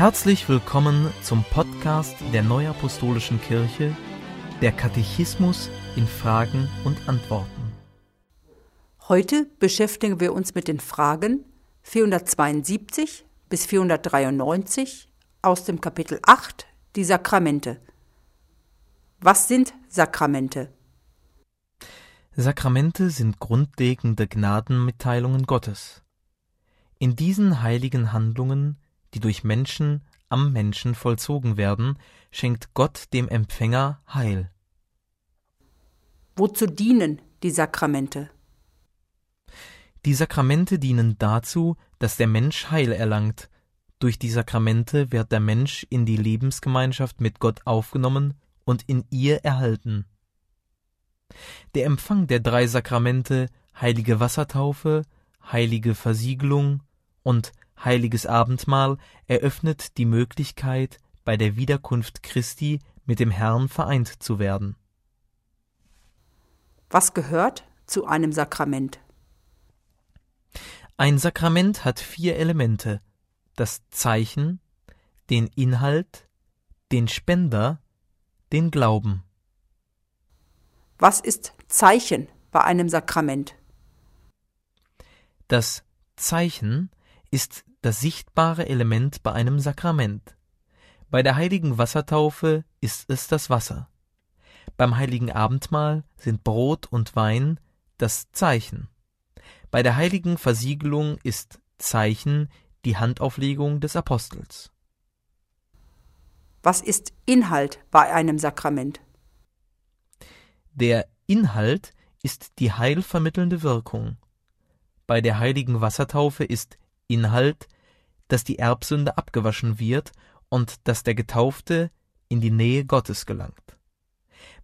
Herzlich willkommen zum Podcast der Neuapostolischen Kirche, der Katechismus in Fragen und Antworten. Heute beschäftigen wir uns mit den Fragen 472 bis 493 aus dem Kapitel 8, die Sakramente. Was sind Sakramente? Sakramente sind grundlegende Gnadenmitteilungen Gottes. In diesen heiligen Handlungen, die durch Menschen am Menschen vollzogen werden, schenkt Gott dem Empfänger Heil. Wozu dienen die Sakramente? Die Sakramente dienen dazu, dass der Mensch Heil erlangt. Durch die Sakramente wird der Mensch in die Lebensgemeinschaft mit Gott aufgenommen und in ihr erhalten. Der Empfang der drei Sakramente, heilige Wassertaufe, heilige Versiegelung und heiliges Abendmahl eröffnet die Möglichkeit, bei der Wiederkunft Christi mit dem Herrn vereint zu werden. Was gehört zu einem Sakrament? Ein Sakrament hat vier Elemente das Zeichen, den Inhalt, den Spender, den Glauben. Was ist Zeichen bei einem Sakrament? Das Zeichen ist das sichtbare Element bei einem Sakrament. Bei der heiligen Wassertaufe ist es das Wasser. Beim heiligen Abendmahl sind Brot und Wein das Zeichen. Bei der heiligen Versiegelung ist Zeichen die Handauflegung des Apostels. Was ist Inhalt bei einem Sakrament? Der Inhalt ist die heilvermittelnde Wirkung. Bei der heiligen Wassertaufe ist Inhalt, dass die Erbsünde abgewaschen wird und dass der Getaufte in die Nähe Gottes gelangt.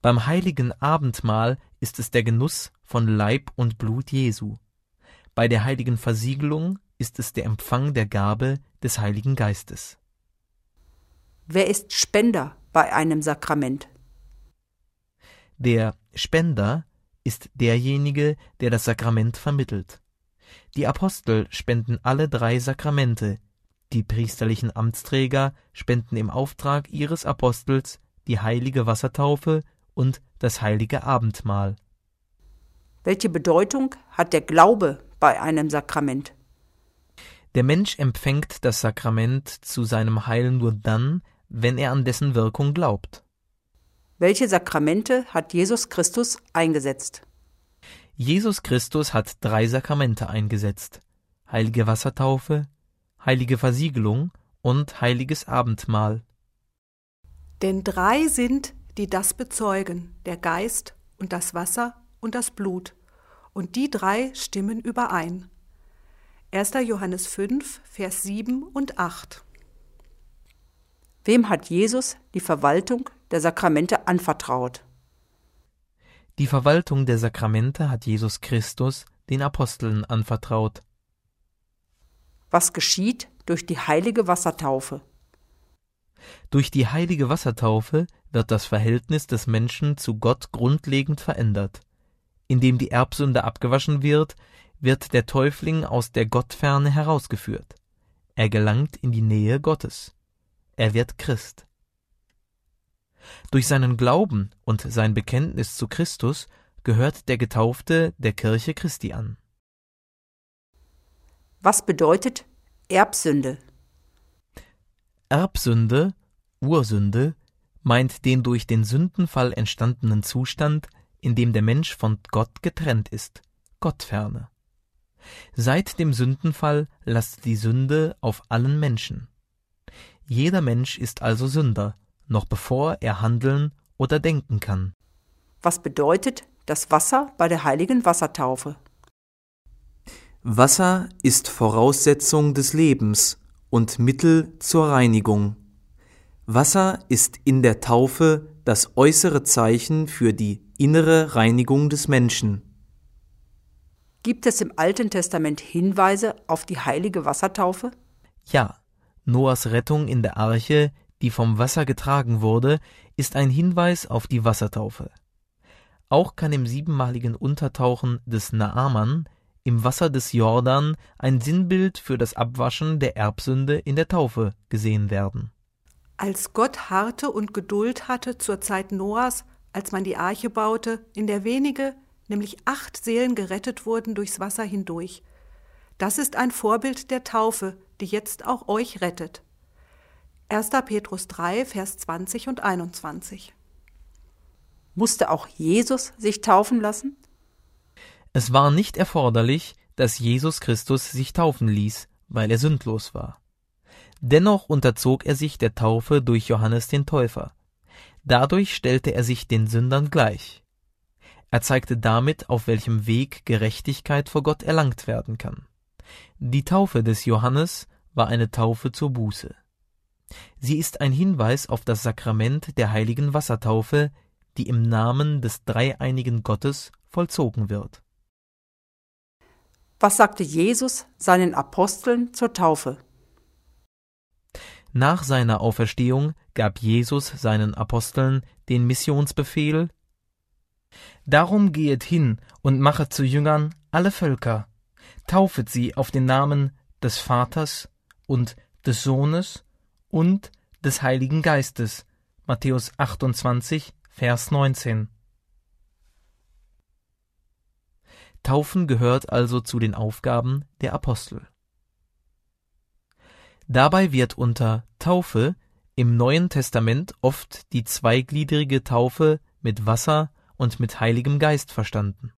Beim heiligen Abendmahl ist es der Genuss von Leib und Blut Jesu. Bei der heiligen Versiegelung ist es der Empfang der Gabe des Heiligen Geistes. Wer ist Spender bei einem Sakrament? Der Spender ist derjenige, der das Sakrament vermittelt. Die Apostel spenden alle drei Sakramente, die priesterlichen Amtsträger spenden im Auftrag ihres Apostels die heilige Wassertaufe und das heilige Abendmahl. Welche Bedeutung hat der Glaube bei einem Sakrament? Der Mensch empfängt das Sakrament zu seinem Heil nur dann, wenn er an dessen Wirkung glaubt. Welche Sakramente hat Jesus Christus eingesetzt? Jesus Christus hat drei Sakramente eingesetzt: heilige Wassertaufe, heilige Versiegelung und heiliges Abendmahl. Denn drei sind, die das bezeugen, der Geist und das Wasser und das Blut, und die drei stimmen überein. 1. Johannes 5, Vers 7 und 8. Wem hat Jesus die Verwaltung der Sakramente anvertraut? Die Verwaltung der Sakramente hat Jesus Christus den Aposteln anvertraut. Was geschieht durch die heilige Wassertaufe? Durch die heilige Wassertaufe wird das Verhältnis des Menschen zu Gott grundlegend verändert. Indem die Erbsünde abgewaschen wird, wird der Täufling aus der Gottferne herausgeführt. Er gelangt in die Nähe Gottes. Er wird Christ. Durch seinen Glauben und sein Bekenntnis zu Christus gehört der Getaufte der Kirche Christi an. Was bedeutet Erbsünde? Erbsünde, Ursünde, meint den durch den Sündenfall entstandenen Zustand, in dem der Mensch von Gott getrennt ist, Gottferne. Seit dem Sündenfall lastet die Sünde auf allen Menschen. Jeder Mensch ist also Sünder, noch bevor er handeln oder denken kann. Was bedeutet das Wasser bei der heiligen Wassertaufe? Wasser ist Voraussetzung des Lebens und Mittel zur Reinigung. Wasser ist in der Taufe das äußere Zeichen für die innere Reinigung des Menschen. Gibt es im Alten Testament Hinweise auf die heilige Wassertaufe? Ja, Noahs Rettung in der Arche, die vom Wasser getragen wurde, ist ein Hinweis auf die Wassertaufe. Auch kann im siebenmaligen Untertauchen des Naaman im Wasser des Jordan ein Sinnbild für das Abwaschen der Erbsünde in der Taufe gesehen werden. Als Gott harte und Geduld hatte zur Zeit Noahs, als man die Arche baute, in der wenige, nämlich acht Seelen gerettet wurden durchs Wasser hindurch. Das ist ein Vorbild der Taufe, die jetzt auch euch rettet. 1. Petrus 3, Vers 20 und 21. Musste auch Jesus sich taufen lassen? Es war nicht erforderlich, dass Jesus Christus sich taufen ließ, weil er sündlos war. Dennoch unterzog er sich der Taufe durch Johannes den Täufer. Dadurch stellte er sich den Sündern gleich. Er zeigte damit, auf welchem Weg Gerechtigkeit vor Gott erlangt werden kann. Die Taufe des Johannes war eine Taufe zur Buße. Sie ist ein Hinweis auf das Sakrament der heiligen Wassertaufe, die im Namen des dreieinigen Gottes vollzogen wird. Was sagte Jesus seinen Aposteln zur Taufe? Nach seiner Auferstehung gab Jesus seinen Aposteln den Missionsbefehl Darum gehet hin und machet zu Jüngern alle Völker, taufet sie auf den Namen des Vaters und des Sohnes und des Heiligen Geistes. Matthäus 28, Vers 19. Taufen gehört also zu den Aufgaben der Apostel. Dabei wird unter Taufe im Neuen Testament oft die zweigliedrige Taufe mit Wasser und mit Heiligem Geist verstanden.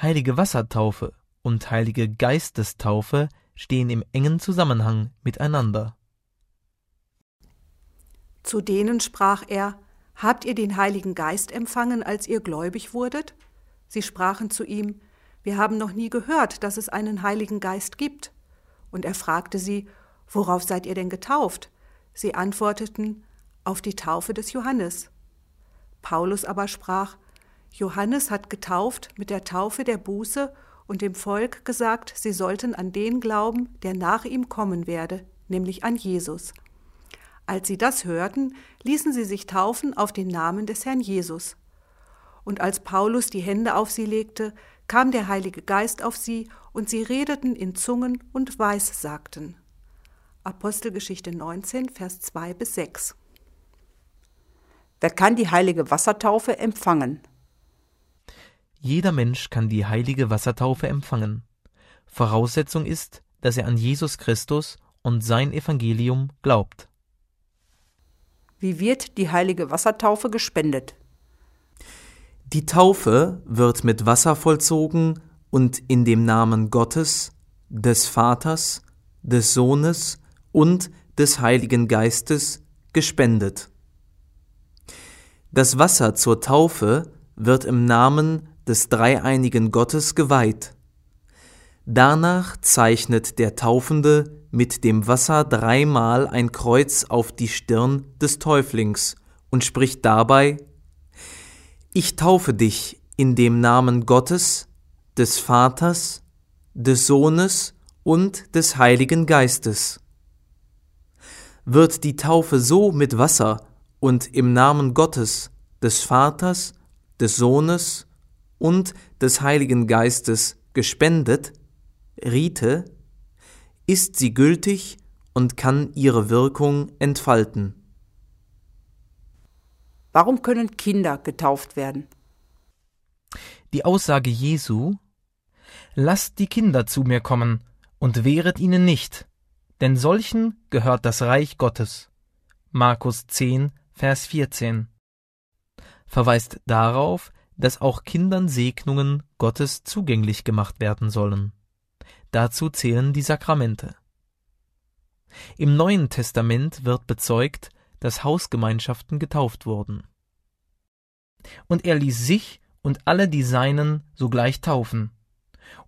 Heilige Wassertaufe und Heilige Geistestaufe stehen im engen Zusammenhang miteinander. Zu denen sprach er, Habt ihr den Heiligen Geist empfangen, als ihr gläubig wurdet? Sie sprachen zu ihm, Wir haben noch nie gehört, dass es einen Heiligen Geist gibt. Und er fragte sie, Worauf seid ihr denn getauft? Sie antworteten, Auf die Taufe des Johannes. Paulus aber sprach, Johannes hat getauft mit der Taufe der Buße und dem Volk gesagt, sie sollten an den glauben, der nach ihm kommen werde, nämlich an Jesus. Als sie das hörten, ließen sie sich taufen auf den Namen des Herrn Jesus. Und als Paulus die Hände auf sie legte, kam der Heilige Geist auf sie, und sie redeten in Zungen und Weissagten. Apostelgeschichte 19, Vers 2 bis 6. Wer kann die heilige Wassertaufe empfangen? Jeder Mensch kann die heilige Wassertaufe empfangen. Voraussetzung ist, dass er an Jesus Christus und sein Evangelium glaubt. Wie wird die heilige Wassertaufe gespendet? Die Taufe wird mit Wasser vollzogen und in dem Namen Gottes, des Vaters, des Sohnes und des Heiligen Geistes gespendet. Das Wasser zur Taufe wird im Namen des dreieinigen Gottes geweiht. Danach zeichnet der Taufende mit dem Wasser dreimal ein Kreuz auf die Stirn des Täuflings und spricht dabei Ich taufe dich in dem Namen Gottes, des Vaters, des Sohnes und des Heiligen Geistes. Wird die Taufe so mit Wasser und im Namen Gottes, des Vaters, des Sohnes und des Heiligen Geistes gespendet, Rite, ist sie gültig und kann ihre Wirkung entfalten. Warum können Kinder getauft werden? Die Aussage Jesu Lasst die Kinder zu mir kommen und wehret ihnen nicht, denn solchen gehört das Reich Gottes. Markus 10, Vers 14 verweist darauf, dass auch Kindern Segnungen Gottes zugänglich gemacht werden sollen. Dazu zählen die Sakramente. Im Neuen Testament wird bezeugt, dass Hausgemeinschaften getauft wurden. Und er ließ sich und alle die Seinen sogleich taufen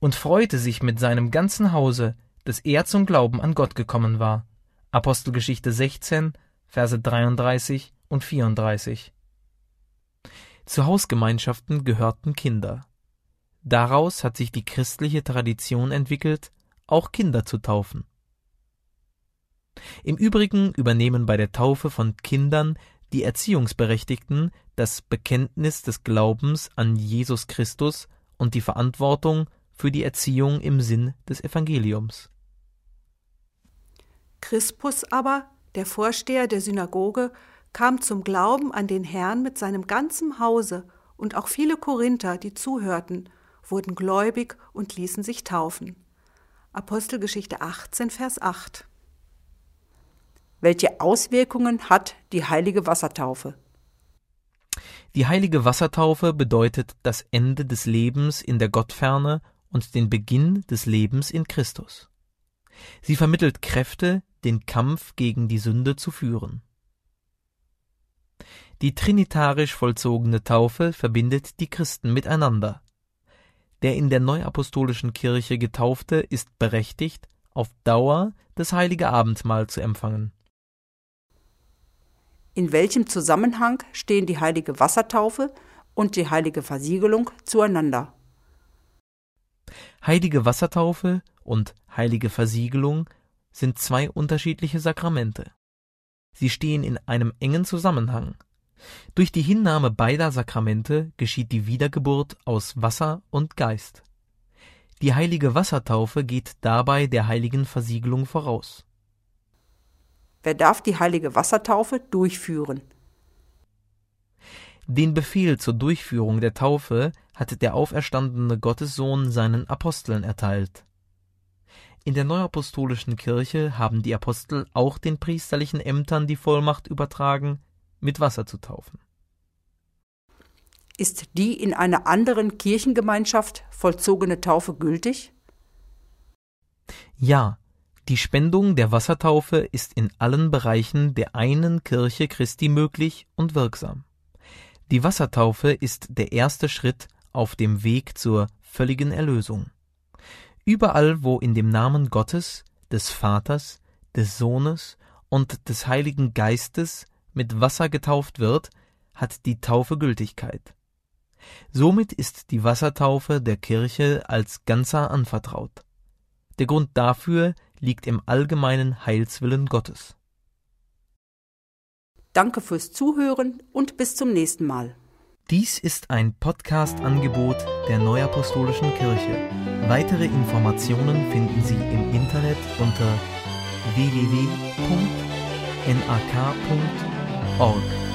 und freute sich mit seinem ganzen Hause, dass er zum Glauben an Gott gekommen war. Apostelgeschichte 16, Verse 33 und 34. Zu Hausgemeinschaften gehörten Kinder. Daraus hat sich die christliche Tradition entwickelt, auch Kinder zu taufen. Im Übrigen übernehmen bei der Taufe von Kindern die Erziehungsberechtigten das Bekenntnis des Glaubens an Jesus Christus und die Verantwortung, für die Erziehung im Sinn des Evangeliums. Crispus aber, der Vorsteher der Synagoge, kam zum Glauben an den Herrn mit seinem ganzen Hause, und auch viele Korinther, die zuhörten, wurden gläubig und ließen sich taufen. Apostelgeschichte 18, Vers 8. Welche Auswirkungen hat die heilige Wassertaufe? Die heilige Wassertaufe bedeutet das Ende des Lebens in der Gottferne und den Beginn des Lebens in Christus. Sie vermittelt Kräfte, den Kampf gegen die Sünde zu führen. Die trinitarisch vollzogene Taufe verbindet die Christen miteinander. Der in der neuapostolischen Kirche Getaufte ist berechtigt, auf Dauer das heilige Abendmahl zu empfangen. In welchem Zusammenhang stehen die heilige Wassertaufe und die heilige Versiegelung zueinander? Heilige Wassertaufe und heilige Versiegelung sind zwei unterschiedliche Sakramente. Sie stehen in einem engen Zusammenhang. Durch die Hinnahme beider Sakramente geschieht die Wiedergeburt aus Wasser und Geist. Die heilige Wassertaufe geht dabei der heiligen Versiegelung voraus. Wer darf die heilige Wassertaufe durchführen? Den Befehl zur Durchführung der Taufe hat der auferstandene Gottessohn seinen Aposteln erteilt. In der neuapostolischen Kirche haben die Apostel auch den priesterlichen Ämtern die Vollmacht übertragen, mit Wasser zu taufen. Ist die in einer anderen Kirchengemeinschaft vollzogene Taufe gültig? Ja, die Spendung der Wassertaufe ist in allen Bereichen der einen Kirche Christi möglich und wirksam. Die Wassertaufe ist der erste Schritt auf dem Weg zur völligen Erlösung. Überall, wo in dem Namen Gottes, des Vaters, des Sohnes und des Heiligen Geistes mit Wasser getauft wird, hat die Taufe Gültigkeit. Somit ist die Wassertaufe der Kirche als Ganzer anvertraut. Der Grund dafür liegt im allgemeinen Heilswillen Gottes. Danke fürs Zuhören und bis zum nächsten Mal. Dies ist ein Podcast-Angebot der Neuapostolischen Kirche. Weitere Informationen finden Sie im Internet unter 哦